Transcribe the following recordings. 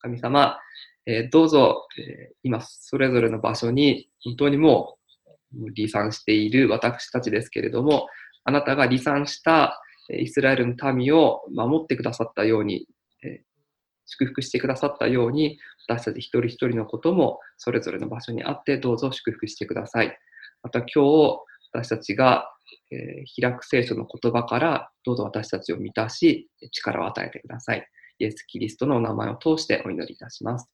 神様、えー、どうぞ、えー、今それぞれの場所に本当にもう離散している私たちですけれども、あなたが離散したイスラエルの民を守ってくださったように、えー、祝福してくださったように、私たち一人一人のこともそれぞれの場所にあってどうぞ祝福してください。また今日私たちが、え、開く聖書の言葉からどうぞ私たちを満たし力を与えてください。イエス・キリストのお名前を通してお祈りいたします。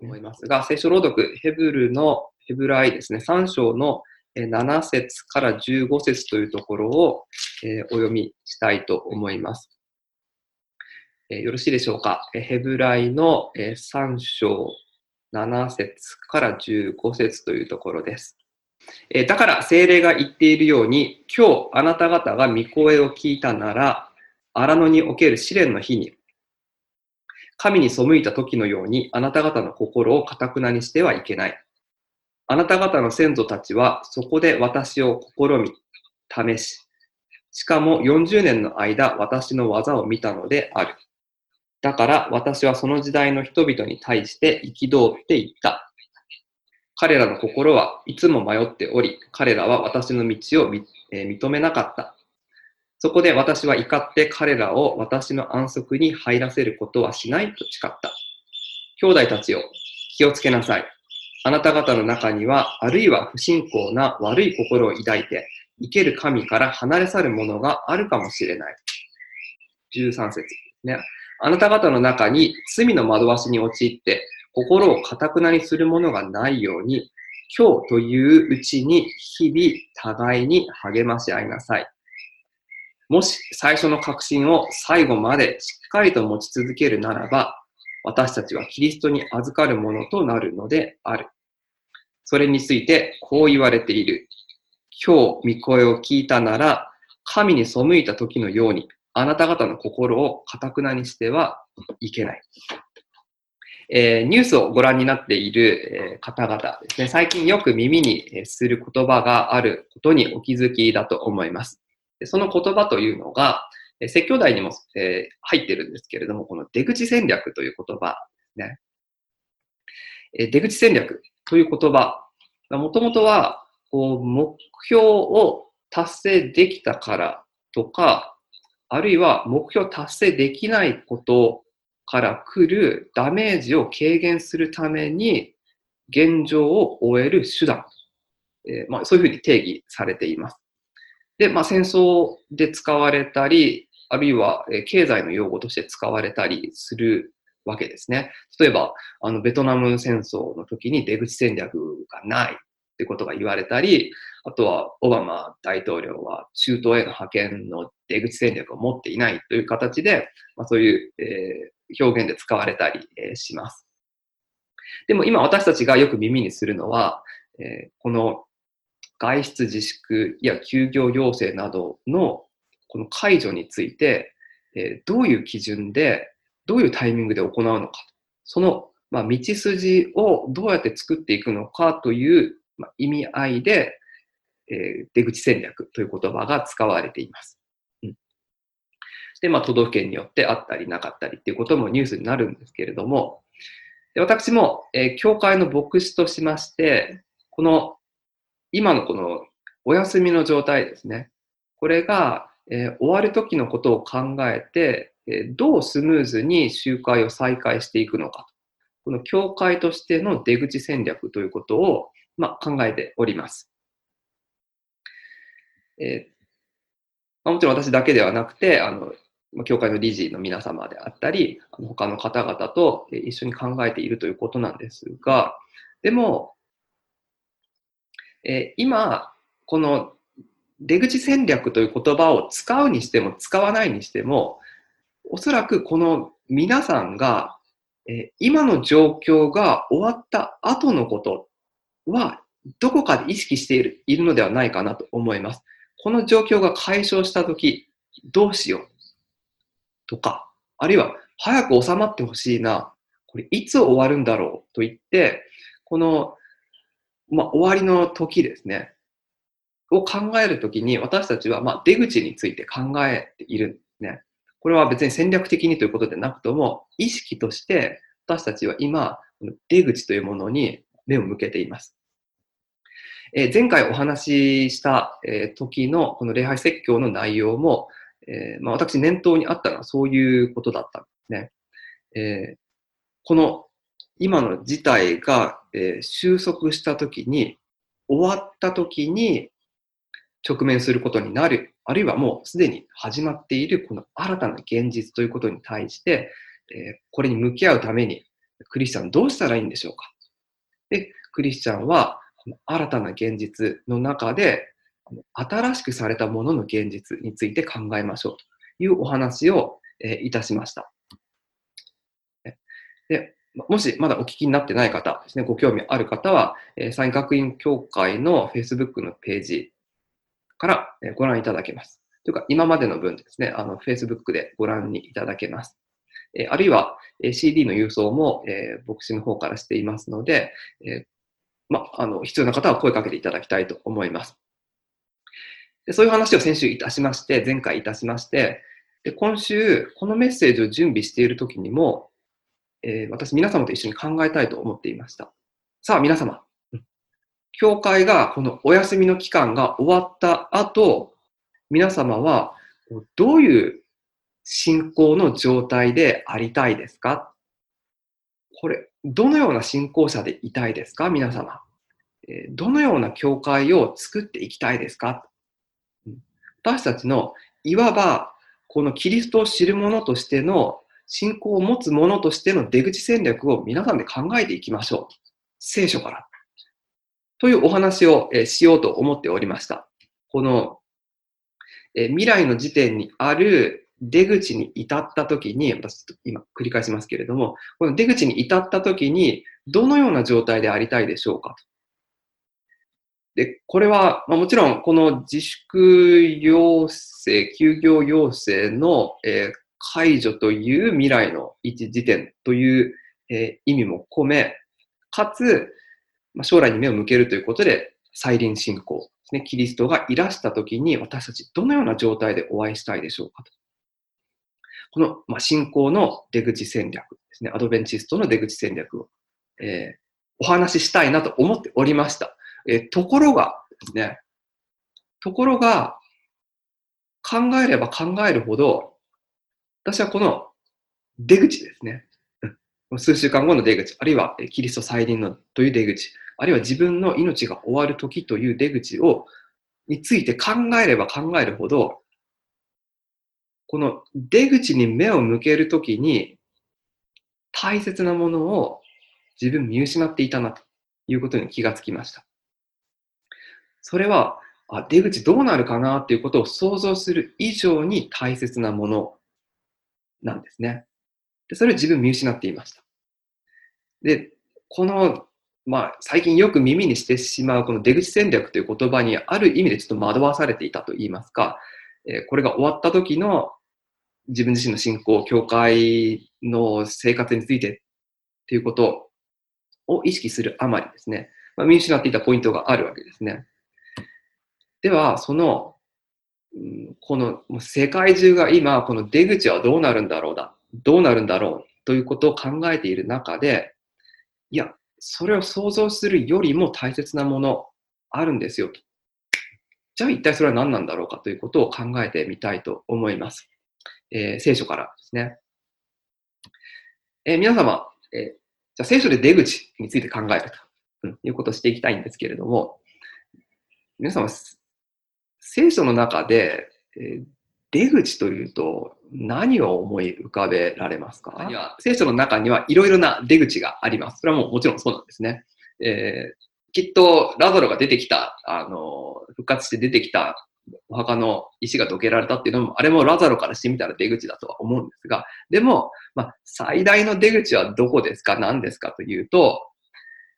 思いますが、聖書朗読、ヘブルの、ヘブライですね、3章の7節から15節というところを、えー、お読みしたいと思います。えー、よろしいでしょうか？ヘブライの、えー、3章7節から15節というところです。えだから精霊が言っているように、今日あなた方が御声を聞いたなら、荒野における試練の日に、神に背いた時のようにあなた方の心をかたくなにしてはいけない。あなた方の先祖たちはそこで私を試み、試し、しかも40年の間私の技を見たのである。だから私はその時代の人々に対して憤って言った。彼らの心はいつも迷っており、彼らは私の道を、え認めなかった。そこで私は怒って彼らを私の安息に入らせることはしないと誓った。兄弟たちよ、気をつけなさい。あなた方の中には、あるいは不信仰な悪い心を抱いて、生ける神から離れ去るものがあるかもしれない。13節ね。あなた方の中に罪の惑わしに陥って、心をかたくなにするものがないように、今日といううちに日々互いに励まし合いなさい。もし最初の確信を最後までしっかりと持ち続けるならば、私たちはキリストに預かるものとなるのである。それについてこう言われている。今日、御声を聞いたなら、神に背いた時のように、あなた方の心をかたくなにしてはいけない。えー、ニュースをご覧になっている、えー、方々ですね、最近よく耳にする言葉があることにお気づきだと思います。でその言葉というのが、え説教題にも、え、入ってるんですけれども、この出口戦略という言葉ですね。え出口戦略という言葉、もともとは、こう、目標を達成できたからとか、あるいは目標達成できないことから来るダメージを軽減するために現状を終える手段、えー、まあ、そういうふうに定義されています。で、まあ、戦争で使われたり、あるいは経済の用語として使われたりするわけですね。例えば、あの、ベトナム戦争の時に出口戦略がないってことが言われたり、あとは、オバマ大統領は中東への派遣の出口戦略を持っていないという形で、まあ、そういう、えー、表現で使われたり、えー、します。でも今私たちがよく耳にするのは、えー、この外出自粛や休業要請などのこの解除について、えどういう基準で、どういうタイミングで行うのか、その、ま、道筋をどうやって作っていくのかという、ま、意味合いで、え、出口戦略という言葉が使われています。うん、で、まあ、都道府県によってあったりなかったりっていうこともニュースになるんですけれども、で私も、え、教会の牧師としまして、この今のこのお休みの状態ですね。これが、えー、終わる時のことを考えて、えー、どうスムーズに集会を再開していくのか。この教会としての出口戦略ということを、まあ、考えております。えーまあ、もちろん私だけではなくて、あの、教会の理事の皆様であったり、他の方々と一緒に考えているということなんですが、でも、えー、今、この出口戦略という言葉を使うにしても使わないにしても、おそらくこの皆さんが、えー、今の状況が終わった後のことは、どこかで意識しているいるのではないかなと思います。この状況が解消したとき、どうしようとか、あるいは早く収まってほしいな、これいつ終わるんだろうと言って、このまあ、終わりの時ですね、を考えるときに私たちは、まあ、出口について考えているんですね。これは別に戦略的にということでなくとも、意識として私たちは今、出口というものに目を向けています。えー、前回お話しした、えー、時のこの礼拝説教の内容も、えー、まあ、私念頭にあったのはそういうことだったんですね。えこの今の事態が、え収束した時に、終わった時に直面することになる、あるいはもうすでに始まっているこの新たな現実ということに対して、えこれに向き合うためにクリスチャンどうしたらいいんでしょうかで、クリスチャンは新たな現実の中で、新しくされたものの現実について考えましょうというお話を、えいたしました。でもしまだお聞きになってない方ですね、ご興味ある方は、えサイン学院協会の Facebook のページからえご覧いただけます。というか、今までの分ですね、あの Facebook でご覧にいただけます。えあるいは、え CD の郵送も、え牧師の方からしていますので、えま、あの、必要な方は声かけていただきたいと思います。でそういう話を先週いたしまして、前回いたしまして、で今週、このメッセージを準備しているときにも、えー、私、皆様と一緒に考えたいと思っていました。さあ、皆様、教会がこのお休みの期間が終わった後、皆様はどういう信仰の状態でありたいですか？これ、どのような信仰者でいたいですか？皆様。どのような教会を作っていきたいですか？私たちの、いわば、このキリストを知る者としての、信仰を持つ者としての出口戦略を皆さんで考えていきましょう。聖書から。というお話をしようと思っておりました。この未来の時点にある出口に至った時に、私今繰り返しますけれども、この出口に至った時に、どのような状態でありたいでしょうかで、これは、ま、もちろん、この自粛要請、休業要請の、え、解除という未来の一時点という、えー、意味も込め、かつ、まあ、将来に目を向けるということで、再臨信仰ですね。キリストがいらした時に私たちどのような状態でお会いしたいでしょうかと。この、まあ、信仰の出口戦略ですね。アドベンチストの出口戦略を、えー、お話ししたいなと思っておりました。えー、ところがですね、ところが、考えれば考えるほど、私はこの出口ですね。数週間後の出口、あるいはキリスト再臨のという出口、あるいは自分の命が終わる時という出口を、について考えれば考えるほど、この出口に目を向けるときに、大切なものを自分見失っていたなということに気がつきました。それは、あ出口どうなるかなっていうことを想像する以上に大切なものなんですね。でそれを自分見失っていました。で、この、まあ、最近よく耳にしてしまうこの出口戦略という言葉にある意味でちょっと惑わされていたと言いますか、えこれが終わった時の自分自身の信仰、教会の生活についてっていうことを意識するあまりですね、まあ、見失っていたポイントがあるわけですね。では、その、この世界中が今、この出口はどうなるんだろうだ、どうなるんだろうということを考えている中で、いや、それを想像するよりも大切なものあるんですよと。じゃあ一体それは何なんだろうかということを考えてみたいと思います。えー、聖書からですね。えー、皆様、えー、じゃあ聖書で出口について考えると、うん、いうことをしていきたいんですけれども、皆様、聖書の中で、えー、出口というと何を思い浮かべられますか？聖書の中にはいろいろな出口があります。それはもうもちろんそうなんですね。えー、きっとラザロが出てきた、あの、復活して出てきたお墓の石がどけられたっていうのも、あれもラザロからしてみたら出口だとは思うんですが、でも、まあ、最大の出口はどこですか？何ですかというと、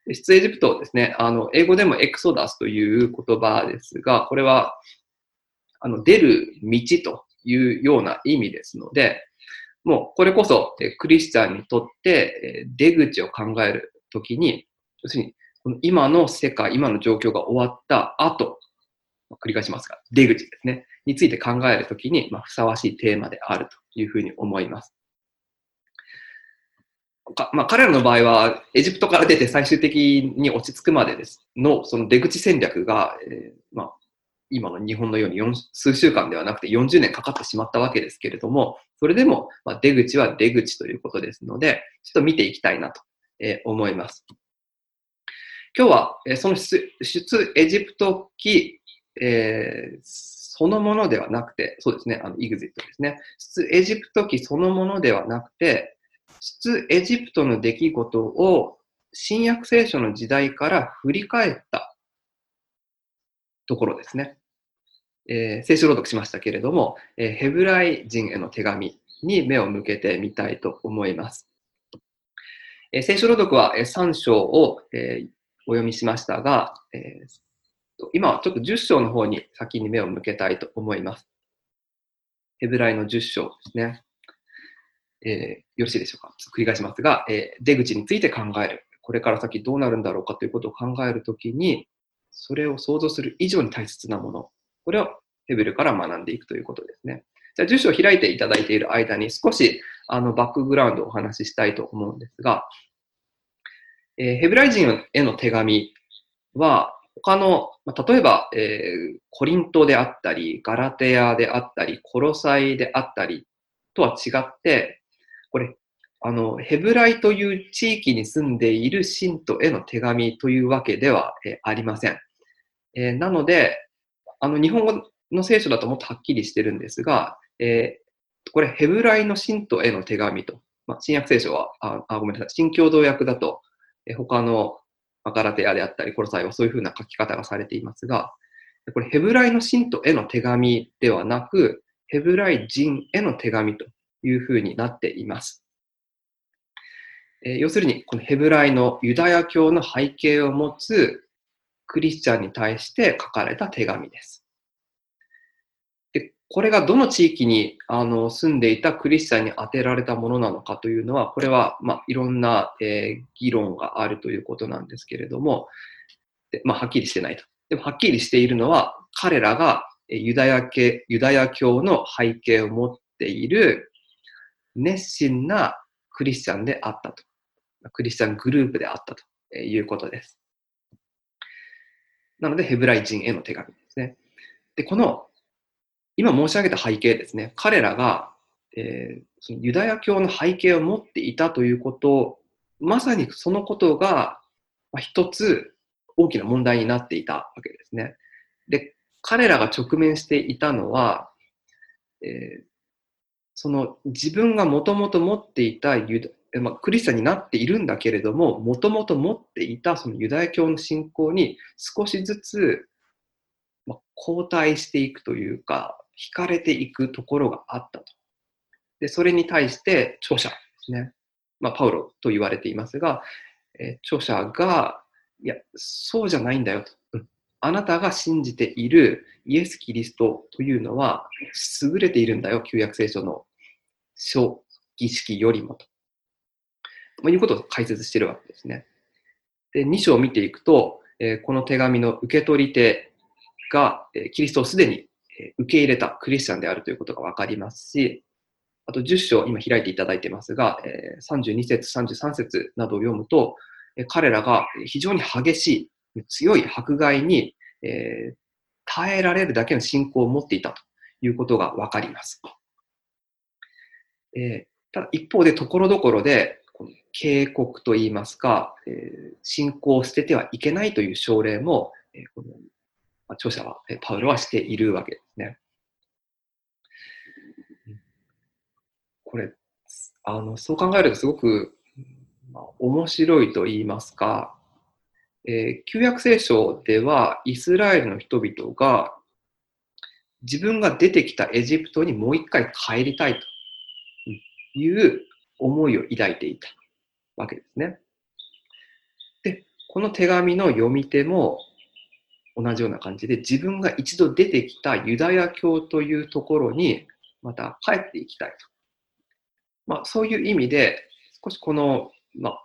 出エジプトですね、あの、英語でもエクソダスという言葉ですが、これは、あの、出る道というような意味ですので、もうこれこそクリスチャンにとって出口を考えるときに、要するにこの今の世界、今の状況が終わった後、繰り返しますが、出口ですね、について考えるときに、まあ、ふさわしいテーマであるというふうに思います。かまあ、彼らの場合は、エジプトから出て最終的に落ち着くまでですの、その出口戦略が、えー、まあ、今の日本のように数週間ではなくて40年かかってしまったわけですけれども、それでも、ま、出口は出口ということですので、ちょっと見ていきたいなと、え、思います。今日は、え、その出エジプト期、えー、そのものではなくて、そうですね、あの、イグジットですね。出エジプト期そのものではなくて、出エジプトの出来事を新約聖書の時代から振り返ったところですね。えー、聖書朗読しましたけれども、えー、ヘブライ人への手紙に目を向けてみたいと思います。えー、聖書朗読は、えー、3章を、えー、お読みしましたが、えー、今はちょっと10章の方に先に目を向けたいと思います。ヘブライの10章ですね。えー、よろしいでしょうか？繰り返しますが、えー、出口について考える。これから先どうなるんだろうかということを考えるときに、それを想像する以上に大切なもの、これをヘブルから学んでいくということですね。じゃあ、住所を開いていただいている間に少しあのバックグラウンドをお話ししたいと思うんですが、えー、ヘブライ人への手紙は、他の、まあ、例えば、えー、コリントであったり、ガラテアであったり、コロサイであったりとは違って、これ、あの、ヘブライという地域に住んでいる信徒への手紙というわけでは、えありません。えー、なので、あの、日本語の聖書だともっとはっきりしてるんですが、えー、これ、ヘブライの信徒への手紙と、まあ、新約聖書は、あ、あごめんなさい、新共同訳だと、えー、他のガラテアであったり、コロサイはそういうふうな書き方がされていますが、これ、ヘブライの信徒への手紙ではなく、ヘブライ人への手紙というふうになっています。えー、要するに、このヘブライのユダヤ教の背景を持つクリスチャンに対して書かれた手紙です。でこれがどの地域にあの住んでいたクリスチャンに当てられたものなのかというのは、これは、まあ、いろんな、えー、議論があるということなんですけれども、でまあ、はっきりしてないと。でもはっきりしているのは、彼らがユダヤ系ユダヤ教の背景を持っている熱心なクリスチャンであったと。クリスチャングループであったということです。なので、ヘブライ人への手紙ですね。で、この、今申し上げた背景ですね、彼らが、えー、そのユダヤ教の背景を持っていたということ、まさにそのことが、まあ、一つ大きな問題になっていたわけですね。で、彼らが直面していたのは、えー、その自分がもともと持っていたユまあ、クリスチャンになっているんだけれども、もともと持っていたそのユダヤ教の信仰に少しずつ、まあ、後退していくというか、惹かれていくところがあったと。で、それに対して著者ですね。まあ、パウロと言われていますが、え、著者が、いや、そうじゃないんだよと。うん、あなたが信じているイエス・キリストというのは優れているんだよ、旧約聖書の小儀式よりもと。まあ、いうことを解説しているわけですね。で、2章を見ていくと、え、この手紙の受け取り手が、え、キリストをすでに受け入れたクリスチャンであるということがわかりますし、あと10章、今開いていただいてますが、え、32節、33節などを読むと、え、彼らが非常に激しい、強い迫害に、え、耐えられるだけの信仰を持っていたということがわかります。え、ただ一方で、ところどころで、警告といいますか、えー、信仰を捨ててはいけないという奨励も、えー、この著者は、えパウロはしているわけですね。これ、あの、そう考えるとすごく、まあ、面白いと言いますか、えー、旧約聖書ではイスラエルの人々が自分が出てきたエジプトにもう一回帰りたいという思いを抱いていた。わけですね。で、この手紙の読み手も同じような感じで自分が一度出てきたユダヤ教というところにまた帰っていきたいと。まあ、そういう意味で少しこの、まあ、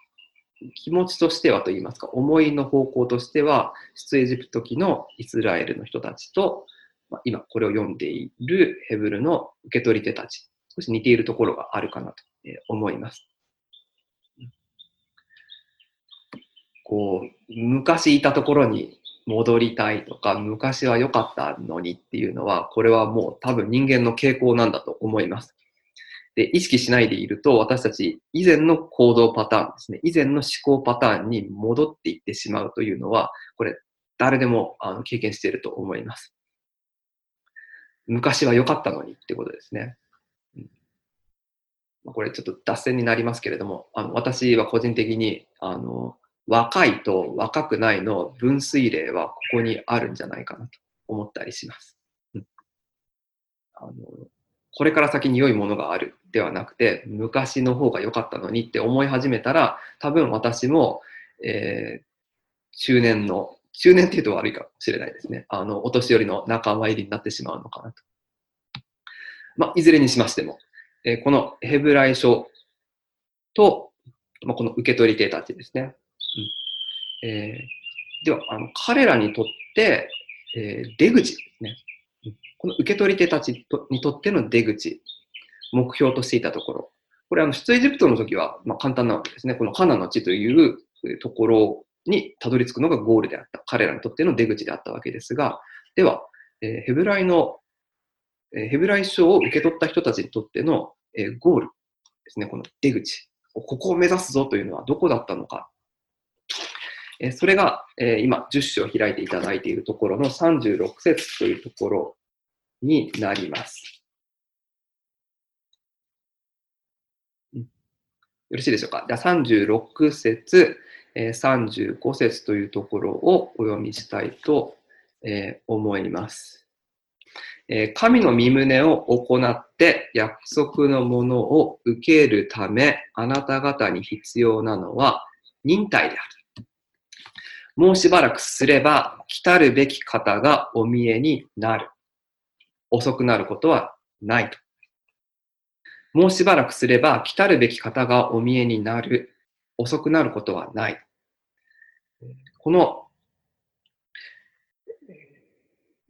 気持ちとしてはといいますか思いの方向としては出エジプト期のイスラエルの人たちと、まあ、今これを読んでいるヘブルの受け取り手たち少し似ているところがあるかなと思います。こう、昔いたところに戻りたいとか、昔は良かったのにっていうのは、これはもう多分人間の傾向なんだと思います。で、意識しないでいると、私たち以前の行動パターンですね、以前の思考パターンに戻っていってしまうというのは、これ、誰でもあの経験していると思います。昔は良かったのにってことですね。これちょっと脱線になりますけれども、あの私は個人的にあの若いと若くないの分水嶺はここにあるんじゃないかなと思ったりします。うん、あのこれから先に良いものがあるではなくて、昔の方が良かったのにって思い始めたら、多分私も、えー、中年の、中年って言うと悪いかもしれないですね。あの、お年寄りの仲間入りになってしまうのかなと。まあ、いずれにしましても、え、このヘブライ書と、ま、この受け取り手たちですね。うんえー、では、あの彼らにとって、えー、出口ですね。この受け取り手たちにとっての出口、目標としていたところ。これ、あの、出エジプトの時は、まあ、簡単なわけですね。このカナの地というところにたどり着くのがゴールであった。彼らにとっての出口であったわけですが、では、えー、ヘブライの、えー、ヘブライ書を受け取った人たちにとっての、えー、ゴールですね。この出口。ここを目指すぞというのはどこだったのか。えそれが、え今、10章を開いていただいているところの36節というところになります。よろしいでしょうか？では36節、え35節というところをお読みしたいと、え思います。え神の身胸を行って約束のものを受けるため、あなた方に必要なのは忍耐である。もうしばらくすれば、来たるべき方がお見えになる。遅くなることはないと。もうしばらくすれば来たるべき方がお見えになる。遅くなることはない。この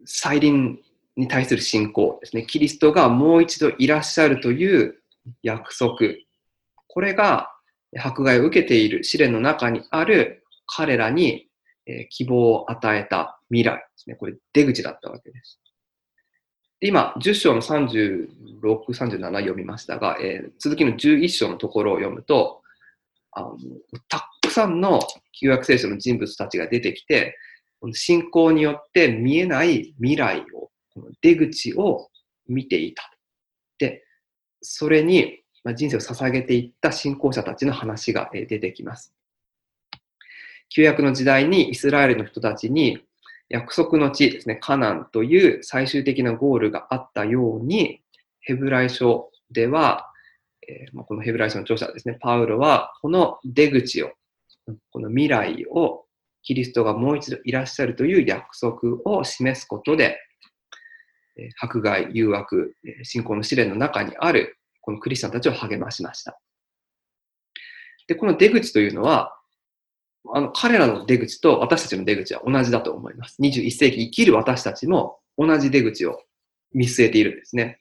再臨に対する信仰ですね。キリストがもう一度いらっしゃるという約束。これが迫害を受けている試練の中にある彼らに希望を与えた未来ですね。これ出口だったわけです。今、10章の36、37読みましたが、えー、続きの11章のところを読むと、あのたくさんの旧約聖書の人物たちが出てきて、信仰によって見えない未来を、出口を見ていた。で、それに人生を捧げていった信仰者たちの話が出てきます。旧約の時代にイスラエルの人たちに約束の地ですね、カナンという最終的なゴールがあったように、ヘブライ書では、えー、このヘブライ書の著者ですね、パウロは、この出口を、この未来を、キリストがもう一度いらっしゃるという約束を示すことで、迫害、誘惑、信仰の試練の中にある、このクリスチャンたちを励ましました。で、この出口というのは、あの、彼らの出口と私たちの出口は同じだと思います。21世紀生きる私たちも同じ出口を見据えているんですね。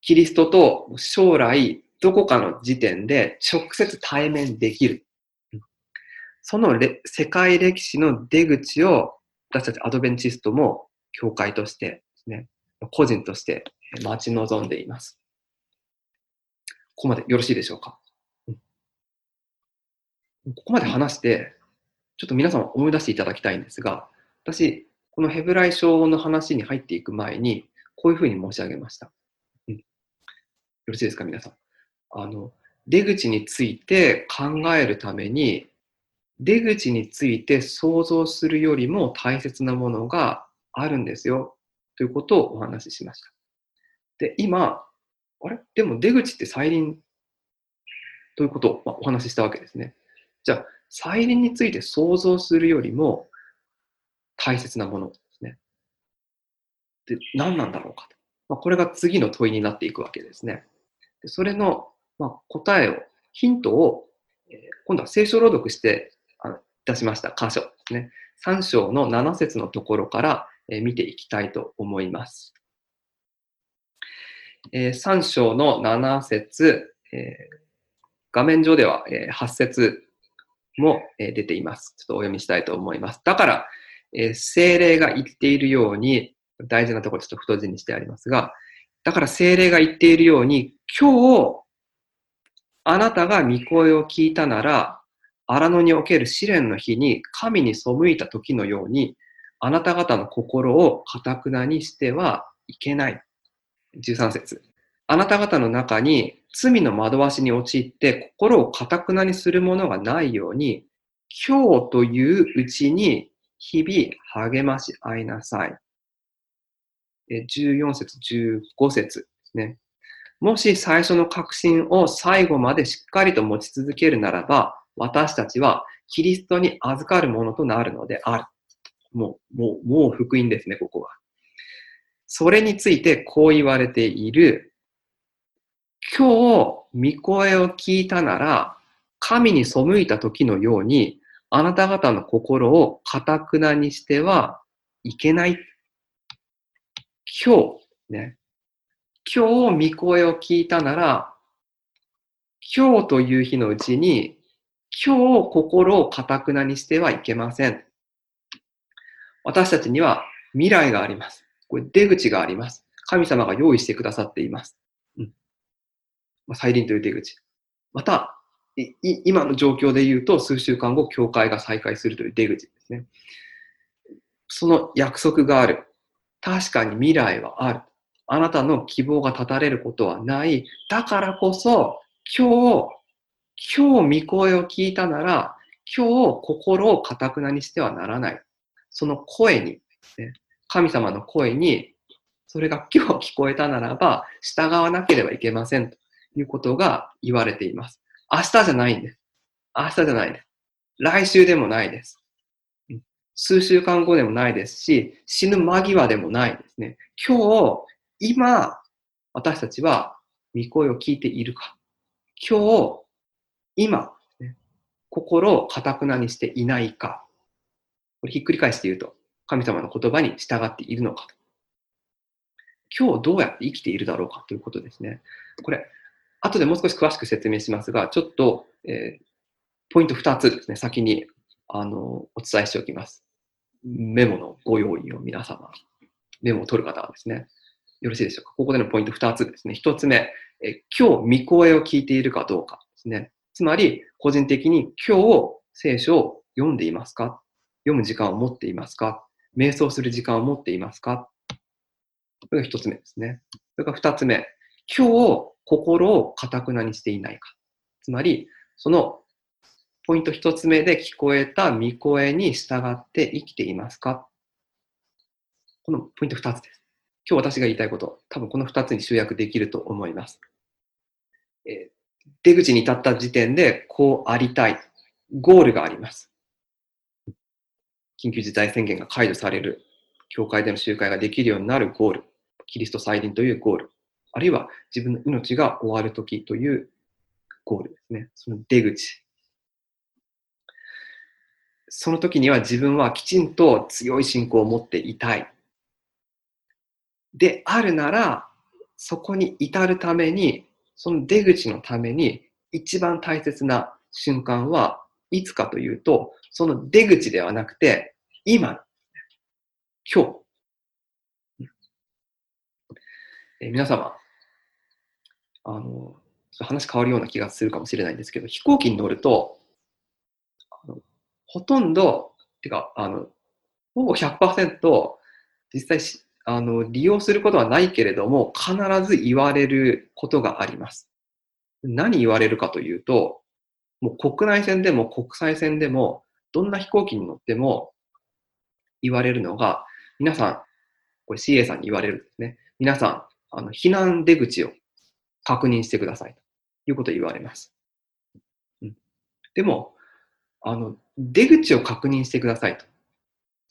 キリストと将来どこかの時点で直接対面できる。その世界歴史の出口を私たちアドベンチストも教会としてですね、個人として待ち望んでいます。ここまでよろしいでしょうか？ここまで話して、ちょっと皆さん思い出していただきたいんですが、私、このヘブライ書の話に入っていく前に、こういうふうに申し上げました。うん、よろしいですか、皆さん？あの、出口について考えるために、出口について想像するよりも大切なものがあるんですよ、ということをお話ししました。で、今、あれ？でも出口って再臨ということをお話ししたわけですね。じゃあ、再臨について想像するよりも大切なものですね。で、何なんだろうかと。まあ、これが次の問いになっていくわけですね。でそれの、まあ、答えを、ヒントを、えー、今度は聖書朗読してあ出しました箇所ですね。3章の7節のところから、え、見ていきたいと思います。え、3章の7節、え、画面上では、え、8節もえ出ています。ちょっとお読みしたいと思います。だから、え精霊が言っているように、大事なところちょっと太字にしてありますが、だから精霊が言っているように、今日、あなたが御声を聞いたなら、荒野における試練の日に神に背いた時のように、あなた方の心をかたくなにしてはいけない。13節あなた方の中に罪の惑わしに陥って心をかたくなにするものがないように、今日といううちに日々励まし合いなさい。14節、15節ですね。もし最初の確信を最後までしっかりと持ち続けるならば、私たちはキリストに預かるものとなるのである。もう、もう、もう福音ですね、ここは。それについてこう言われている。今日、御声を聞いたなら、神に背いた時のように、あなた方の心をかたくなにしてはいけない。今日、ね。今日、御声を聞いたなら、今日という日のうちに、今日心をかたくなにしてはいけません。私たちには未来があります。これ出口があります。神様が用意してくださっています。うんま、再臨という出口。また、今の状況で言うと、数週間後、教会が再開するという出口ですね。その約束がある。確かに未来はある。あなたの希望が絶たれることはない。だからこそ、今日、今日御声を聞いたなら、今日心をかたくなにしてはならない。その声に、ね、神様の声に、それが今日聞こえたならば、従わなければいけませんということが言われています。明日じゃないんです。明日じゃないです。来週でもないです。数週間後でもないですし、死ぬ間際でもないですね。今日、今、私たちは御声を聞いているか。今日、今、ね、心をかたくなにしていないか。これひっくり返して言うと、神様の言葉に従っているのかと。今日どうやって生きているだろうかということですね。これ、後でもう少し詳しく説明しますが、ちょっと、えー、ポイント2つですね、先にあのお伝えしておきます。メモのご用意を皆様、メモを取る方はですね、よろしいでしょうか。ここでのポイント2つですね。1つ目、え今日、御声を聞いているかどうかですね。つまり、個人的に今日、聖書を読んでいますか読む時間を持っていますか？瞑想する時間を持っていますか？これが一つ目ですね。それから二つ目。今日、心をかたくなにしていないか。つまり、そのポイント一つ目で聞こえた御声に従って生きていますか？このポイント二つです。今日私が言いたいこと、多分この二つに集約できると思います。えー、出口に立った時点でこうありたい。ゴールがあります。緊急事態宣言が解除される、教会での集会ができるようになるゴール、キリスト再臨というゴール、あるいは自分の命が終わるときというゴールですね。その出口。その時には自分はきちんと強い信仰を持っていたい。であるなら、そこに至るために、その出口のために一番大切な瞬間はいつかというと、その出口ではなくて、今、今日、え、皆様、あの、話変わるような気がするかもしれないんですけど、飛行機に乗ると、ほとんど、てか、あの、ほぼ100%、実際あの、利用することはないけれども、必ず言われることがあります。何言われるかというと、もう国内線でも国際線でも、どんな飛行機に乗っても、言われるのが、皆さん、これ CA さんに言われるんですね。皆さん、あの、避難出口を確認してください。ということを言われます。うん、でも、あの、出口を確認してくださいと。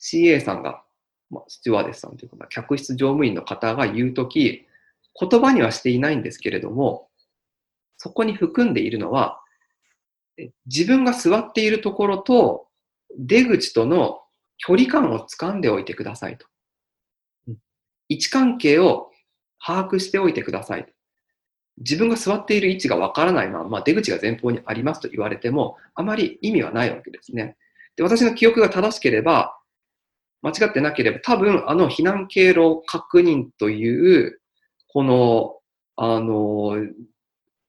CA さんが、まあ、スチュワーデスさんというか、客室乗務員の方が言うとき、言葉にはしていないんですけれども、そこに含んでいるのは、自分が座っているところと出口との距離感を掴んでおいてくださいと。位置関係を把握しておいてください。自分が座っている位置がわからないまま、出口が前方にありますと言われても、あまり意味はないわけですね。で、私の記憶が正しければ、間違ってなければ、多分あの避難経路確認という、この、あの、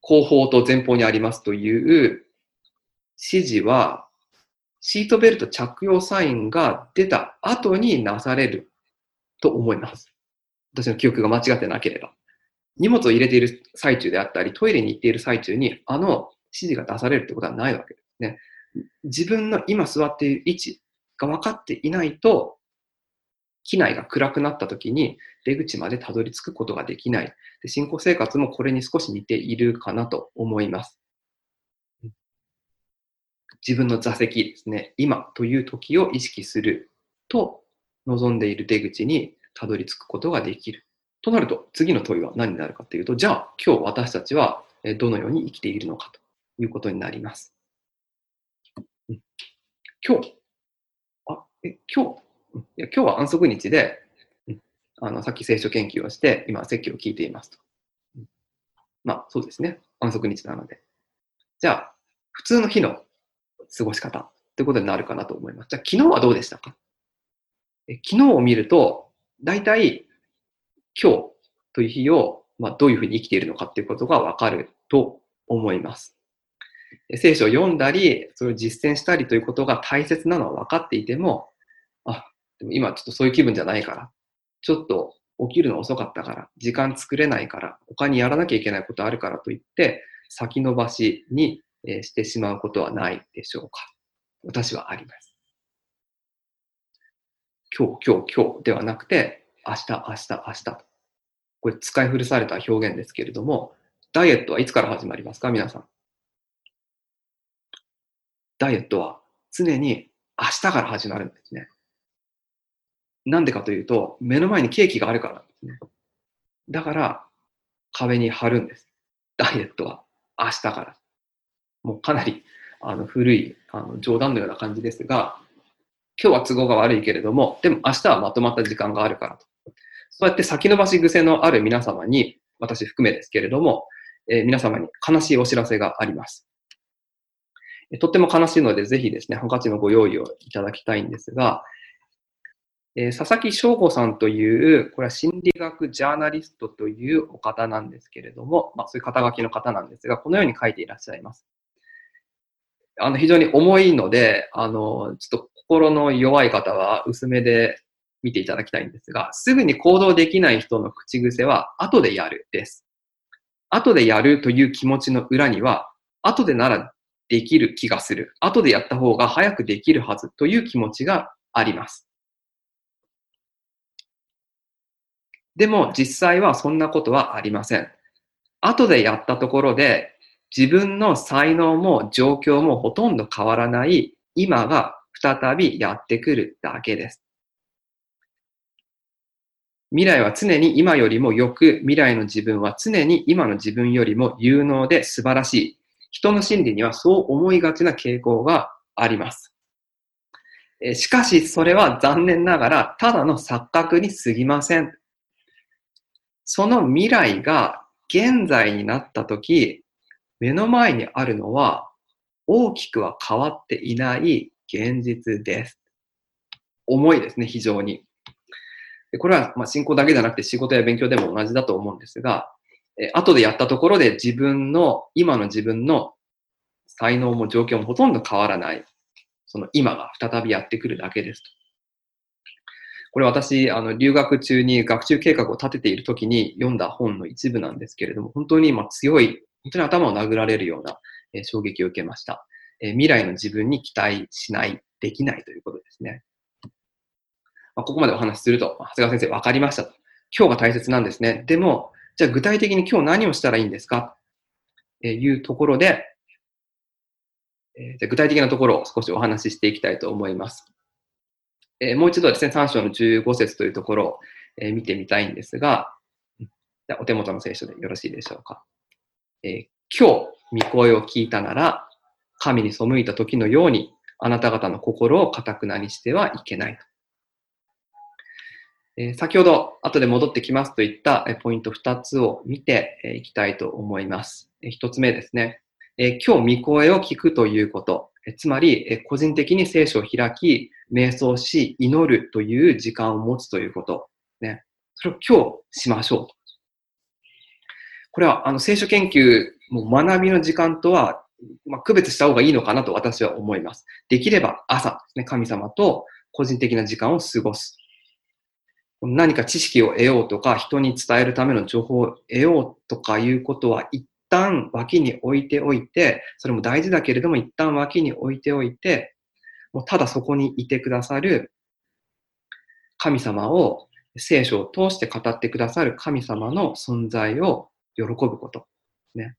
後方と前方にありますという指示は、シートベルト着用サインが出た後になされると思います。私の記憶が間違ってなければ。荷物を入れている最中であったり、トイレに行っている最中に、あの指示が出されるってことはないわけですね。自分の今座っている位置が分かっていないと、機内が暗くなった時に出口までたどり着くことができない。で信仰生活もこれに少し似ているかなと思います。自分の座席ですね、今という時を意識すると望んでいる出口にたどり着くことができる。となると、次の問いは何になるかというと、じゃあ今日私たちはどのように生きているのかということになります。今日、あ、え、今日、いや今日は安息日で、あのさっき聖書研究をして、今説教を聞いていますと。まあそうですね。安息日なので。じゃあ、普通の日の過ごし方ということになるかなと思います。じゃあ昨日はどうでしたか？え昨日を見ると、大体今日という日を、まあ、どういうふうに生きているのかっていうことがわかると思います。聖書を読んだり、それを実践したりということが大切なのは分かっていても、あ、でも今ちょっとそういう気分じゃないから、ちょっと起きるの遅かったから、時間作れないから、他にやらなきゃいけないことあるからといって、先延ばしにしてしまうことはないでしょうか。私はあります。今日、今日、今日ではなくて、明日、明日、明日と。これ使い古された表現ですけれども、ダイエットはいつから始まりますか？皆さん。ダイエットは常に明日から始まるんですね。なんでかというと、目の前にケーキがあるからなんですね。だから、壁に貼るんです。ダイエットは明日から。もうかなりあの古いあの冗談のような感じですが、今日は都合が悪いけれども、でも明日はまとまった時間があるからと。そうやって先延ばし癖のある皆様に、私含めですけれども、えー、皆様に悲しいお知らせがあります。とっても悲しいので、ぜひですね、ハンカチのご用意をいただきたいんですが、えー、佐々木翔吾さんという、これは心理学ジャーナリストというお方なんですけれども、まあ、そういう肩書きの方なんですが、このように書いていらっしゃいます。あの、非常に重いので、あの、ちょっと心の弱い方は薄めで見ていただきたいんですが、すぐに行動できない人の口癖は、後でやるです。後でやるという気持ちの裏には、後でならできる気がする。後でやった方が早くできるはずという気持ちがあります。でも実際はそんなことはありません。後でやったところで自分の才能も状況もほとんど変わらない今が再びやってくるだけです。未来は常に今よりも良く、未来の自分は常に今の自分よりも有能で素晴らしい。人の心理にはそう思いがちな傾向があります。しかし、それは残念ながら、ただの錯覚に過ぎません。その未来が現在になったとき、目の前にあるのは、大きくは変わっていない現実です。重いですね、非常に。でこれは、ま信仰だけじゃなくて仕事や勉強でも同じだと思うんですが、え後でやったところで自分の、今の自分の才能も状況もほとんど変わらない。その今が再びやってくるだけですと。これ私、あの、留学中に学習計画を立てている時に読んだ本の一部なんですけれども、本当に今強い、本当に頭を殴られるような、え衝撃を受けました、え未来の自分に期待しない、できないということですね。まあ、ここまでお話しすると、長谷川先生分かりましたと。今日が大切なんですね。でも、じゃあ具体的に今日何をしたらいいんですか？というところで、えじゃ具体的なところを少しお話ししていきたいと思います。えもう一度ですね、3章の15節というところを、え見てみたいんですが、じゃお手元の聖書でよろしいでしょうか？え今日、御声を聞いたなら、神に背いた時のように、あなた方の心をかたくなにしてはいけないと。え、先ほど後で戻ってきますといったポイント2つを見ていきたいと思います。1つ目ですね。え今日見声を聞くということ。つまり、個人的に聖書を開き、瞑想し、祈るという時間を持つということ。ね。それを今日しましょう。これは、あの、聖書研究、も学びの時間とは、まあ、区別した方がいいのかなと私は思います。できれば朝ですね、神様と個人的な時間を過ごす。何か知識を得ようとか、人に伝えるための情報を得ようとかいうことは一旦脇に置いておいて、それも大事だけれども一旦脇に置いておいて、もうただそこにいてくださる神様を聖書を通して語ってくださる神様の存在を喜ぶこと。ね。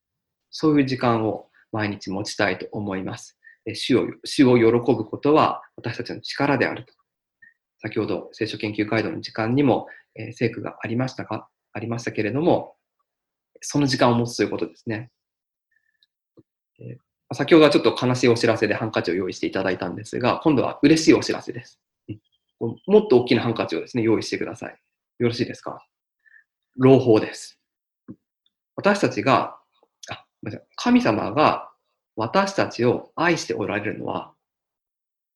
そういう時間を毎日持ちたいと思います。主を主を喜ぶことは私たちの力であると。先ほど聖書研究ガイドの時間にも、えー、聖句がありましたか？ありましたけれども、その時間を持つということですね。えー、先ほどはちょっと悲しいお知らせでハンカチを用意していただいたんですが、今度は嬉しいお知らせです。もっと大きなハンカチをですね、用意してください。よろしいですか？朗報です。私たちが、あ、ごめんなさい神様が私たちを愛しておられるのは、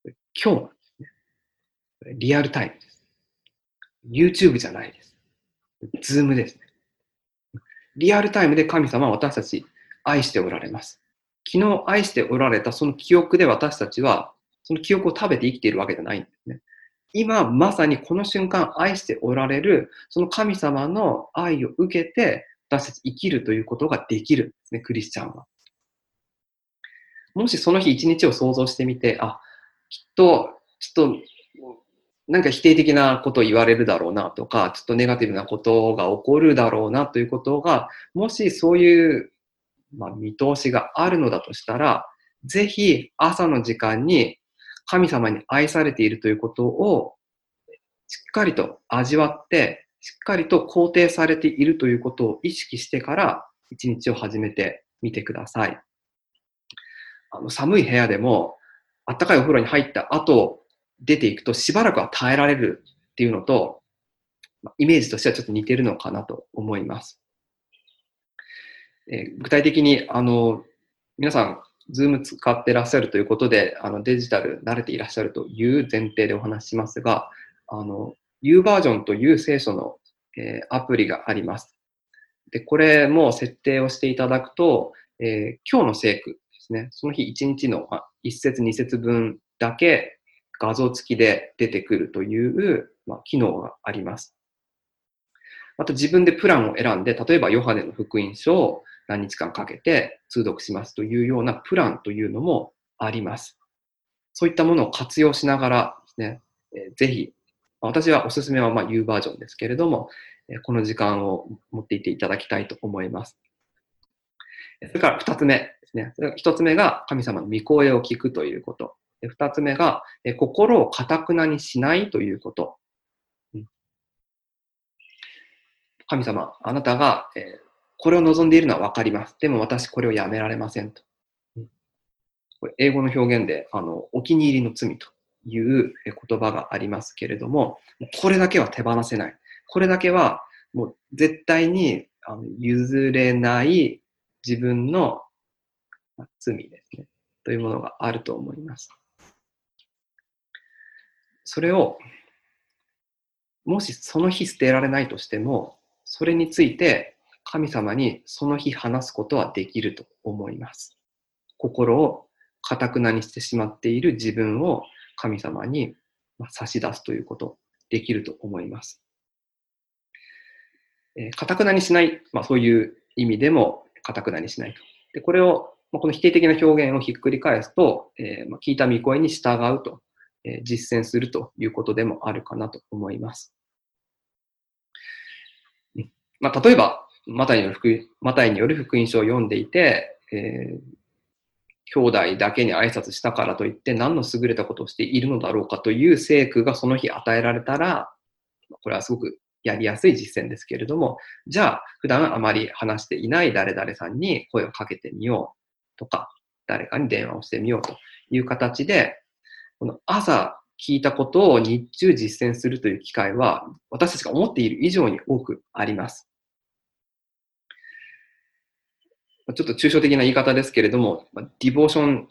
今日なんですね。リアルタイムです。YouTube じゃないです。 Zoom ですね。リアルタイムで神様は私たち愛しておられます。昨日愛しておられたその記憶で私たちは、その記憶を食べて生きているわけじゃないんですね。今まさにこの瞬間愛しておられる、その神様の愛を受けて私たち生きるということができるんですね、クリスチャンは。もしその日一日を想像してみて、あ、きっと、ちょっと、なんか否定的なことを言われるだろうなとか、ちょっとネガティブなことが起こるだろうなということが、もしそういう、まあ、見通しがあるのだとしたら、ぜひ朝の時間に神様に愛されているということをしっかりと味わって、しっかりと肯定されているということを意識してから一日を始めてみてください。あの寒い部屋でも、あったかいお風呂に入った後、出ていくとしばらくは耐えられるっていうのと、イメージとしてはちょっと似てるのかなと思います。えー、具体的に、あの、皆さん、ズーム使ってらっしゃるということで、あのデジタル慣れていらっしゃるという前提でお話ししますが、あの、U バージョンという聖書の、えー、アプリがあります。で、これも設定をしていただくと、えー、今日の聖句ですね。その日1日の、1節2節分だけ画像付きで出てくるという、まあ、機能があります。また自分でプランを選んで、例えばヨハネの福音書を何日間かけて通読しますというようなプランというのもあります。そういったものを活用しながらですね、えー、ぜひ、私はおすすめはまあ U バージョンですけれども、この時間を持っていていただきたいと思います。それから二つ目ですね。一つ目が神様の御声を聞くということ。二つ目が、心をかたくなにしないということ。神様、あなたが、これを望んでいるのはわかります。でも私これをやめられませんと。これ英語の表現で、あの、お気に入りの罪という言葉がありますけれども、これだけは手放せない。これだけはもう絶対に譲れない自分の罪ですね。というものがあると思います。それを、もしその日捨てられないとしても、それについて神様にその日話すことはできると思います。心をかたくなにしてしまっている自分を神様に差し出すということ、できると思います。かたくなにしない、まあ、そういう意味でもかたくなにしないと。でこれを、ま、この否定的な表現をひっくり返すと、えー、ま、聞いた御声に従うと、えー、実践するということでもあるかなと思います。まあ、例えば、マタイによる福マタイによる福音書を読んでいて、えー、兄弟だけに挨拶したからといって何の優れたことをしているのだろうかという聖句がその日与えられたら、これはすごくやりやすい実践ですけれども、じゃあ普段あまり話していない誰々さんに声をかけてみようとか、誰かに電話をしてみようという形で、この朝聞いたことを日中実践するという機会は、私たちが思っている以上に多くあります。ちょっと抽象的な言い方ですけれども、ディボーション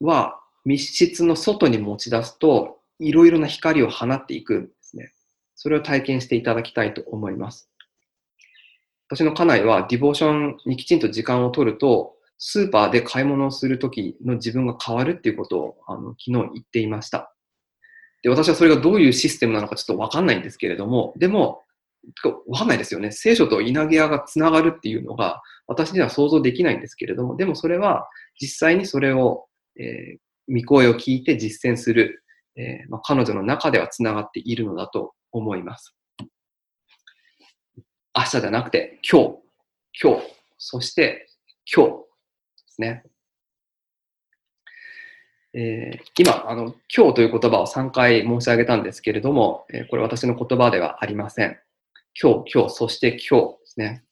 は密室の外に持ち出すと、いろいろな光を放っていくんですね。それを体験していただきたいと思います。私の家内はディボーションにきちんと時間を取ると、スーパーで買い物をするときの自分が変わるっていうことをあの昨日言っていました。で、私はそれがどういうシステムなのかちょっとわかんないんですけれども、でも、わかんないですよね。聖書と稲毛屋がつながるっていうのが、私には想像できないんですけれども、でもそれは実際にそれを、えー、見声を聞いて実践する、えー、まあ、彼女の中ではつながっているのだと思います。明日じゃなくて、今日、今日、そして今日ですね。えー、今あの、今日という言葉を3回申し上げたんですけれども、えー、これ私の言葉ではありません。今日、今日、そして今日ですね。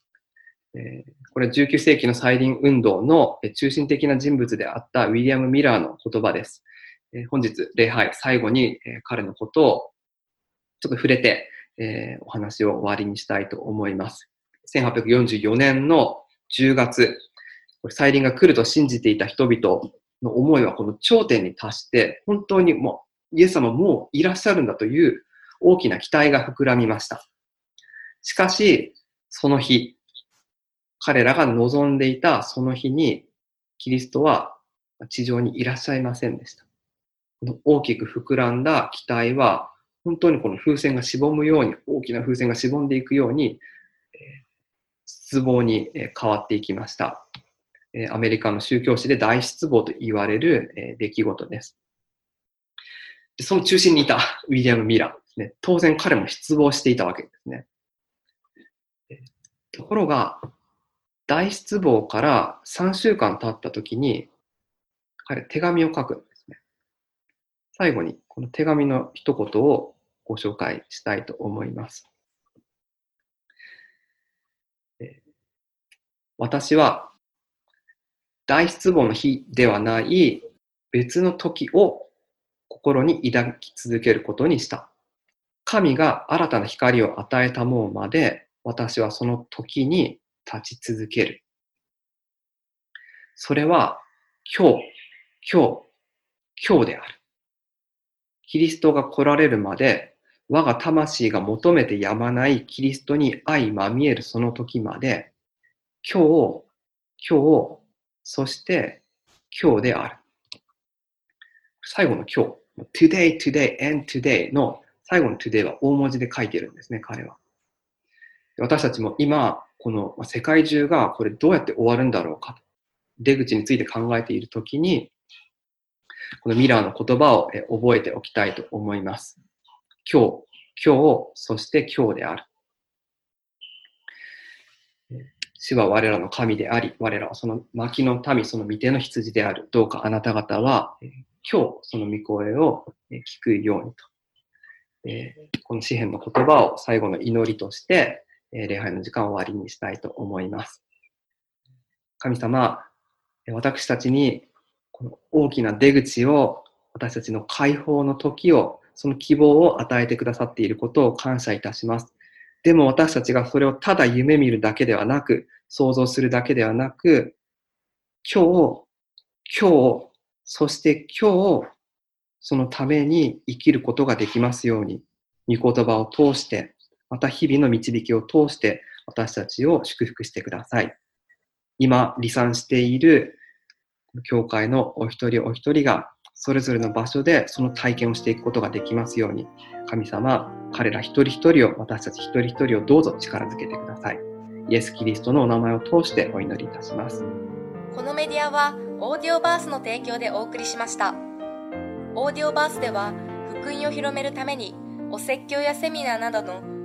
えー、これ19世紀の再臨運動の中心的な人物であったウィリアム・ミラーの言葉です。えー、本日、礼拝、最後に、えー、彼のことをちょっと触れて、えー、お話を終わりにしたいと思います。1844年の10月、これ再臨が来ると信じていた人々の思いはこの頂点に達して、本当にもうイエス様もういらっしゃるんだという大きな期待が膨らみました。しかし、その日、彼らが望んでいたその日に、キリストは地上にいらっしゃいませんでした。この大きく膨らんだ期待は、本当にこの風船がしぼむように、大きな風船がしぼんでいくように、失望に変わっていきました。アメリカの宗教史で大失望と言われる出来事です。その中心にいたウィリアム・ミラーですね。当然彼も失望していたわけですね。ところが、大失望から3週間経った時に、彼手紙を書くんですね。最後にこの手紙の一言をご紹介したいと思います。私は大失望の日ではない別の時を心に抱き続けることにした。神が新たな光を与えたもうまで私はその時に立ち続ける。それは今日、今日、今日である。キリストが来られるまで我が魂が求めてやまないキリストに相まみえるその時まで今日、今日、そして今日である。最後の今日、today, today, and today の最後の today は大文字で書いてるんですね、彼は。私たちも今、この世界中がこれどうやって終わるんだろうか出口について考えているときに、このミラーの言葉を覚えておきたいと思います。今日、今日、そして今日である。主は我らの神であり、我らはその牧の民、その御手の羊である。どうかあなた方は、今日その御声を聞くようにと。この詩篇の言葉を最後の祈りとして、え礼拝の時間を終わりにしたいと思います。神様、私たちにこの大きな出口を、私たちの解放の時を、その希望を与えてくださっていることを感謝いたします。でも私たちがそれをただ夢見るだけではなく、想像するだけではなく、今日、今日、そして今日、そのために生きることができますように、御言葉を通して、また日々の導きを通して私たちを祝福してください。今、離散している教会のお一人お一人がそれぞれの場所でその体験をしていくことができますように、神様、彼ら一人一人を、私たち一人一人をどうぞ力づけてください。イエス・キリストのお名前を通してお祈りいたします。このメディアは、オーディオバースの提供でお送りしました。オーディオバースでは、福音を広めるために、お説教やセミナーなどの